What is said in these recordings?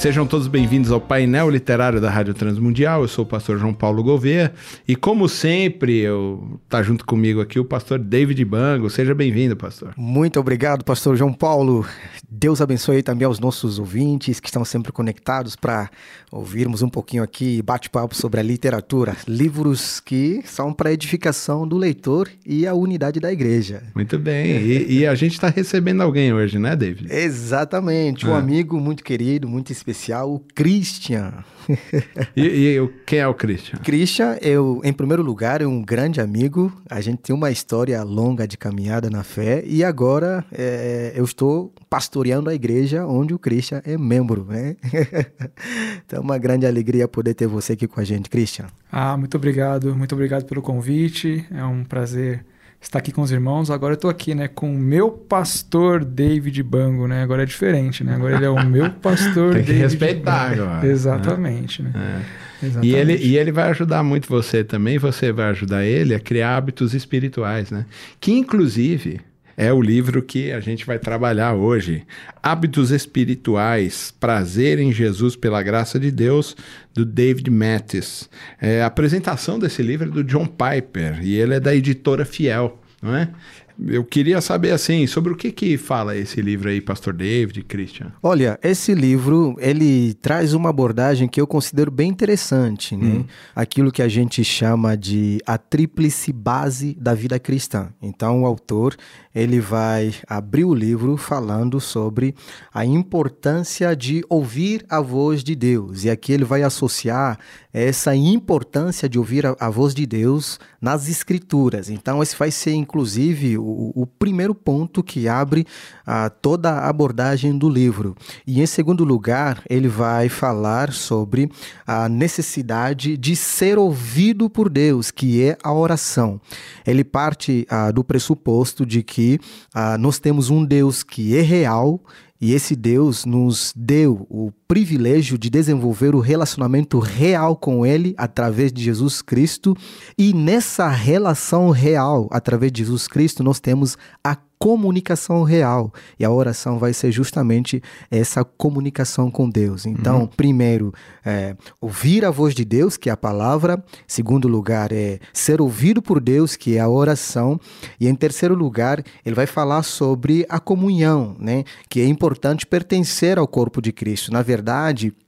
Sejam todos bem-vindos ao painel literário da Rádio Transmundial. Eu sou o pastor João Paulo Gouveia e, como sempre, eu tá junto comigo aqui o pastor David Bango. Seja bem-vindo, pastor. Muito obrigado, pastor João Paulo. Deus abençoe também aos nossos ouvintes que estão sempre conectados para ouvirmos um pouquinho aqui bate-papo sobre a literatura, livros que são para edificação do leitor e a unidade da igreja. Muito bem. E, e a gente está recebendo alguém hoje, né, David? Exatamente, um ah. amigo muito querido, muito especial especial, o Christian. e, e quem é o Christian? Christian, eu, em primeiro lugar, é um grande amigo. A gente tem uma história longa de caminhada na fé e agora é, eu estou pastoreando a igreja onde o Christian é membro, né? então, é uma grande alegria poder ter você aqui com a gente, Christian. Ah, muito obrigado, muito obrigado pelo convite. É um prazer está aqui com os irmãos. Agora eu estou aqui, né, com o meu pastor David Bango, né? Agora é diferente, né? Agora ele é o meu pastor Tem que David respeitar Bango. agora. Exatamente, né? né? É. Exatamente. E ele, e ele vai ajudar muito você também, você vai ajudar ele a criar hábitos espirituais, né? Que inclusive é o livro que a gente vai trabalhar hoje. Hábitos Espirituais, Prazer em Jesus pela Graça de Deus, do David Mattis. É, a apresentação desse livro é do John Piper e ele é da editora Fiel, não é? Eu queria saber assim, sobre o que que fala esse livro aí, Pastor David, Christian? Olha, esse livro, ele traz uma abordagem que eu considero bem interessante, né? Hum. Aquilo que a gente chama de a tríplice base da vida cristã. Então, o autor, ele vai abrir o livro falando sobre a importância de ouvir a voz de Deus. E aqui ele vai associar essa importância de ouvir a, a voz de Deus nas escrituras. Então, esse vai ser, inclusive, o, o primeiro ponto que abre a, toda a abordagem do livro. E, em segundo lugar, ele vai falar sobre a necessidade de ser ouvido por Deus, que é a oração. Ele parte a, do pressuposto de que nós temos um Deus que é real e esse Deus nos deu o privilégio de desenvolver o relacionamento real com Ele através de Jesus Cristo. E nessa relação real, através de Jesus Cristo, nós temos a comunicação real. E a oração vai ser justamente essa comunicação com Deus. Então, uhum. primeiro, é, ouvir a voz de Deus, que é a palavra. Segundo lugar, é ser ouvido por Deus, que é a oração. E em terceiro lugar, ele vai falar sobre a comunhão, né? Que é importante pertencer ao corpo de Cristo. Na verdade,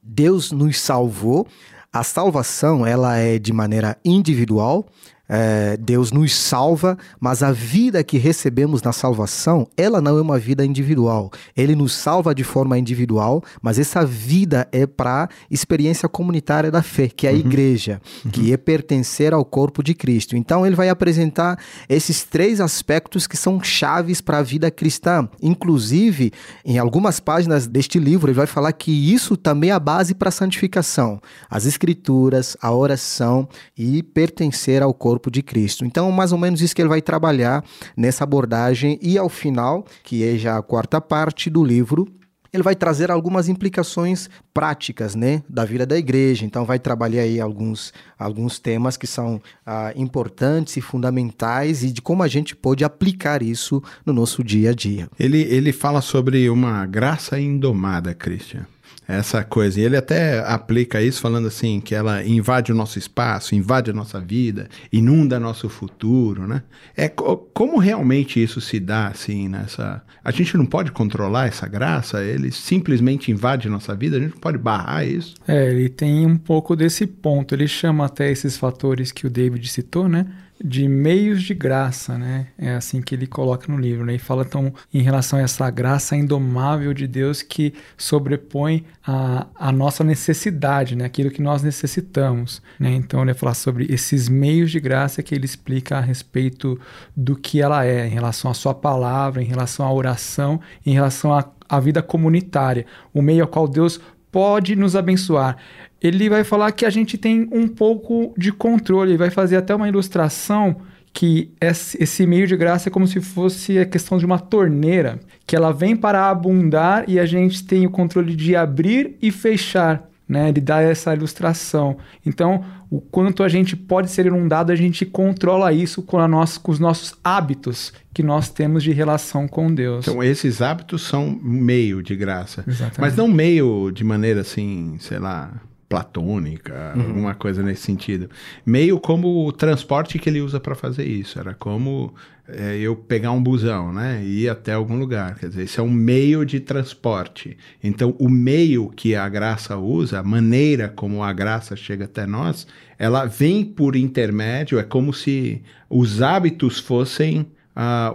Deus nos salvou. A salvação, ela é de maneira individual, é, Deus nos salva, mas a vida que recebemos na salvação, ela não é uma vida individual. Ele nos salva de forma individual, mas essa vida é para experiência comunitária da fé, que é a uhum. igreja, uhum. que é pertencer ao corpo de Cristo. Então ele vai apresentar esses três aspectos que são chaves para a vida cristã. Inclusive, em algumas páginas deste livro, ele vai falar que isso também é a base para a santificação. As escrituras, a oração e pertencer ao corpo corpo de Cristo. Então, mais ou menos isso que ele vai trabalhar nessa abordagem e ao final, que é já a quarta parte do livro, ele vai trazer algumas implicações práticas, né, da vida da igreja. Então, vai trabalhar aí alguns, alguns temas que são ah, importantes e fundamentais e de como a gente pode aplicar isso no nosso dia a dia. Ele, ele fala sobre uma graça indomada, Christian essa coisa. E ele até aplica isso falando assim, que ela invade o nosso espaço, invade a nossa vida, inunda nosso futuro, né? É como realmente isso se dá assim nessa, a gente não pode controlar essa graça, ele simplesmente invade nossa vida, a gente pode barrar isso. É, ele tem um pouco desse ponto, ele chama até esses fatores que o David citou, né? De meios de graça, né? É assim que ele coloca no livro, né? E fala então em relação a essa graça indomável de Deus que sobrepõe a, a nossa necessidade, né? Aquilo que nós necessitamos, né? Então ele fala sobre esses meios de graça que ele explica a respeito do que ela é, em relação à sua palavra, em relação à oração, em relação à, à vida comunitária, o meio ao qual Deus pode nos abençoar ele vai falar que a gente tem um pouco de controle, vai fazer até uma ilustração que esse meio de graça é como se fosse a questão de uma torneira, que ela vem para abundar e a gente tem o controle de abrir e fechar. Né, ele dá essa ilustração. Então, o quanto a gente pode ser inundado, a gente controla isso com, a nossa, com os nossos hábitos que nós temos de relação com Deus. Então, esses hábitos são meio de graça. Exatamente. Mas não meio de maneira assim, sei lá, platônica, uhum. alguma coisa nesse sentido. Meio como o transporte que ele usa para fazer isso. Era como é, eu pegar um busão, né? E ir até algum lugar. Quer dizer, esse é um meio de transporte. Então, o meio que a graça usa, a maneira como a graça chega até nós, ela vem por intermédio, é como se os hábitos fossem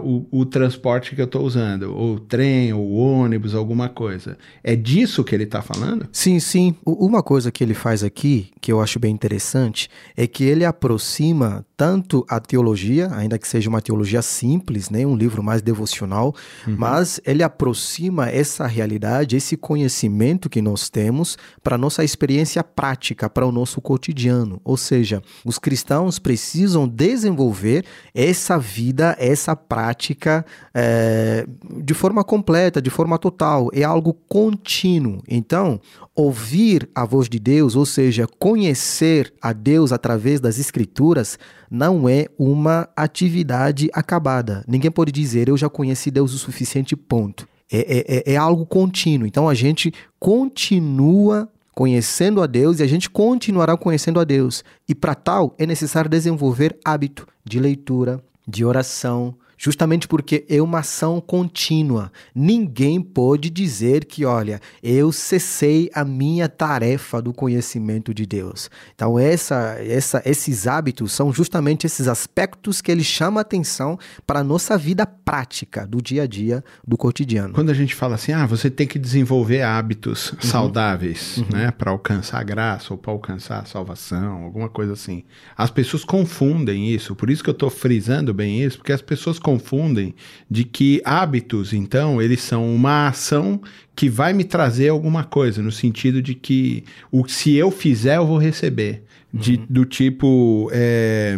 o, o, transporte que eu estou usando, ou trem, ou ônibus, alguma coisa. É disso que ele está falando? Sim, sim. Uma coisa que ele faz aqui, que eu acho bem interessante, é que ele aproxima tanto a teologia, ainda que seja uma teologia simples, né, um livro mais devocional, uhum. mas ele aproxima essa realidade, esse conhecimento que nós temos para a nossa experiência prática, para o nosso cotidiano. Ou seja, os cristãos precisam desenvolver essa vida, essa prática é, de forma completa, de forma total. É algo contínuo. Então, ouvir a voz de Deus, ou seja, conhecer a Deus através das Escrituras, não é uma atividade acabada. Ninguém pode dizer, eu já conheci Deus o suficiente, ponto. É, é, é, é algo contínuo. Então a gente continua conhecendo a Deus e a gente continuará conhecendo a Deus. E para tal é necessário desenvolver hábito de leitura, de oração, justamente porque é uma ação contínua. Ninguém pode dizer que, olha, eu cessei a minha tarefa do conhecimento de Deus. Então, essa, essa, esses hábitos são justamente esses aspectos que ele chama atenção para a nossa vida prática, do dia a dia, do cotidiano. Quando a gente fala assim, ah, você tem que desenvolver hábitos uhum. saudáveis, uhum. né, para alcançar a graça ou para alcançar a salvação, alguma coisa assim. As pessoas confundem isso, por isso que eu estou frisando bem isso, porque as pessoas confundem de que hábitos, então, eles são uma ação que vai me trazer alguma coisa, no sentido de que o, se eu fizer, eu vou receber. De, uhum. Do tipo, é,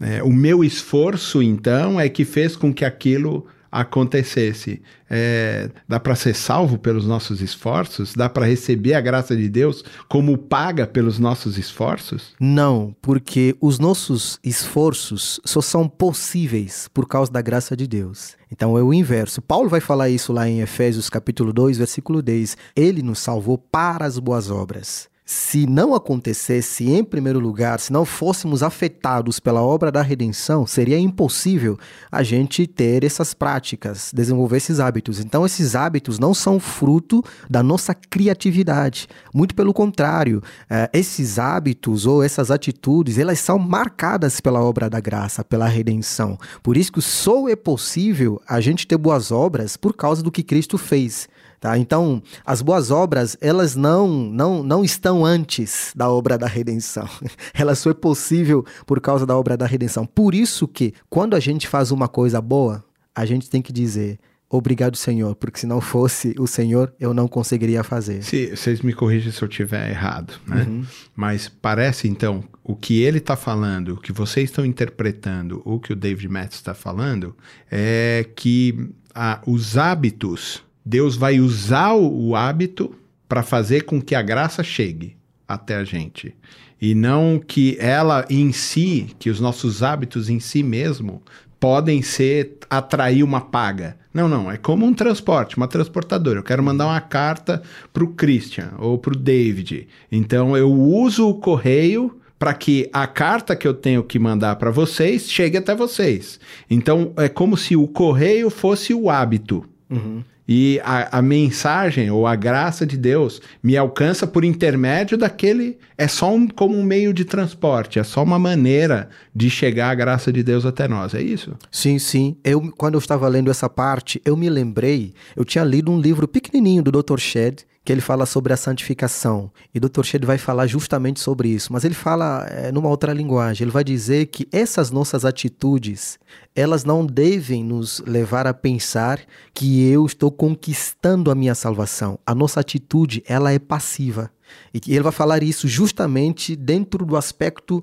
é, o meu esforço, então, é que fez com que aquilo acontecesse. É, dá para ser salvo pelos nossos esforços? Dá para receber a graça de Deus como paga pelos nossos esforços? Não, porque os nossos esforços só são possíveis por causa da graça de Deus. Então é o inverso. Paulo vai falar isso lá em Efésios capítulo 2, versículo 10. Ele nos salvou para as boas obras se não acontecesse em primeiro lugar, se não fôssemos afetados pela obra da redenção, seria impossível a gente ter essas práticas, desenvolver esses hábitos. Então, esses hábitos não são fruto da nossa criatividade. Muito pelo contrário, eh, esses hábitos ou essas atitudes, elas são marcadas pela obra da graça, pela redenção. Por isso que só é possível a gente ter boas obras por causa do que Cristo fez. Tá? Então, as boas obras, elas não, não, não estão antes da obra da redenção. Elas só é possível por causa da obra da redenção. Por isso que, quando a gente faz uma coisa boa, a gente tem que dizer, obrigado, Senhor, porque se não fosse o Senhor, eu não conseguiria fazer. Se, vocês me corrigem se eu estiver errado, né? Uhum. Mas parece, então, o que ele está falando, o que vocês estão interpretando, o que o David Matthews está falando, é que ah, os hábitos Deus vai usar o hábito para fazer com que a graça chegue até a gente. E não que ela em si, que os nossos hábitos em si mesmo, podem ser atrair uma paga. Não, não, é como um transporte, uma transportadora. Eu quero mandar uma carta para o Christian ou para o David. Então eu uso o correio para que a carta que eu tenho que mandar para vocês chegue até vocês. Então é como se o correio fosse o hábito. Uhum. E a, a, mensagem ou a graça de Deus me alcança por intermédio daquele. É só um, como um meio de transporte, é só uma maneira de chegar a graça de Deus até nós, é isso? Sim, sim. Eu, quando eu estava lendo essa parte, eu me lembrei, eu tinha lido um livro pequenininho do Dr. Shedd, que ele fala sobre a santificação. E o Dr. Shedd vai falar justamente sobre isso, mas ele fala é, numa outra linguagem. Ele vai dizer que essas nossas atitudes, elas não devem nos levar a pensar que eu estou conquistando a minha salvação. A nossa atitude, ela é passiva. E ele vai falar isso justamente dentro do aspecto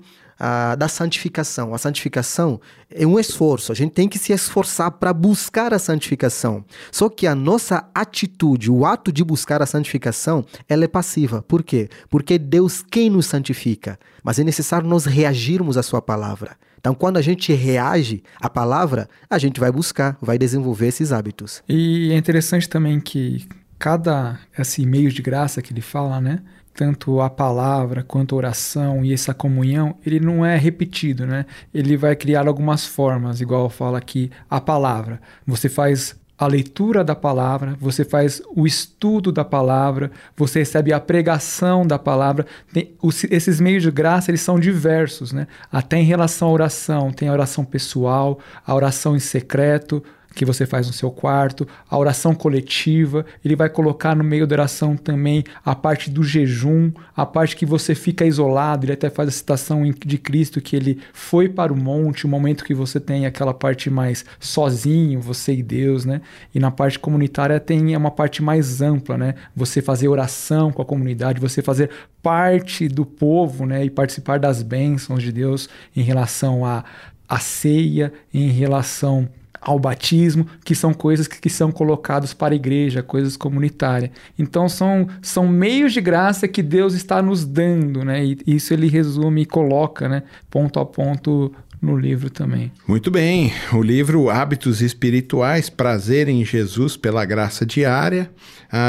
da santificação. A santificação é um esforço, a gente tem que se esforçar para buscar a santificação. Só que a nossa atitude, o ato de buscar a santificação, ela é passiva. Por quê? Porque é Deus quem nos santifica. Mas é necessário nós reagirmos à sua palavra. Então, quando a gente reage à palavra, a gente vai buscar, vai desenvolver esses hábitos. E é interessante também que cada esse meio de graça que ele fala, né? Tanto a palavra quanto a oração e essa comunhão, ele não é repetido, né? Ele vai criar algumas formas, igual fala aqui a palavra. Você faz a leitura da palavra, você faz o estudo da palavra, você recebe a pregação da palavra. Tem, os, esses meios de graça eles são diversos, né? Até em relação à oração, tem a oração pessoal, a oração em secreto, que você faz no seu quarto, a oração coletiva, ele vai colocar no meio da oração também a parte do jejum, a parte que você fica isolado, ele até faz a citação de Cristo que ele foi para o monte, o momento que você tem aquela parte mais sozinho, você e Deus, né? E na parte comunitária tem uma parte mais ampla, né? Você fazer oração com a comunidade, você fazer parte do povo, né? E participar das bênçãos de Deus em relação à a, a ceia, em relação ao batismo, que são coisas que, que, são colocadas para a igreja, coisas comunitárias. Então são, são meios de graça que Deus está nos dando, né? E isso ele resume e coloca, né, ponto a ponto no livro também. Muito bem. O livro Hábitos Espirituais, Prazer em Jesus pela Graça Diária,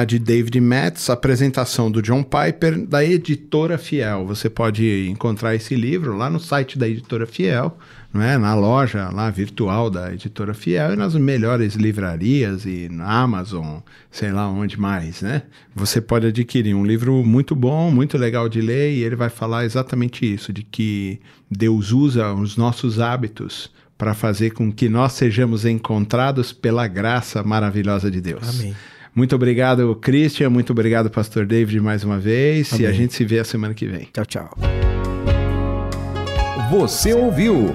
de David Metz, apresentação do John Piper, da editora Fiel. Você pode encontrar esse livro lá no site da editora Fiel não é? na loja lá virtual da editora Fiel e nas melhores livrarias e na Amazon, sei lá onde mais, né? Você pode adquirir um livro muito bom, muito legal de ler e ele vai falar exatamente isso, de que Deus usa os nossos hábitos para fazer com que nós sejamos encontrados pela graça maravilhosa de Deus. Amém. Muito obrigado, Christian. Muito obrigado, Pastor David, mais uma vez. Amém. E a gente se vê a semana que vem. Tchau, tchau. Você ouviu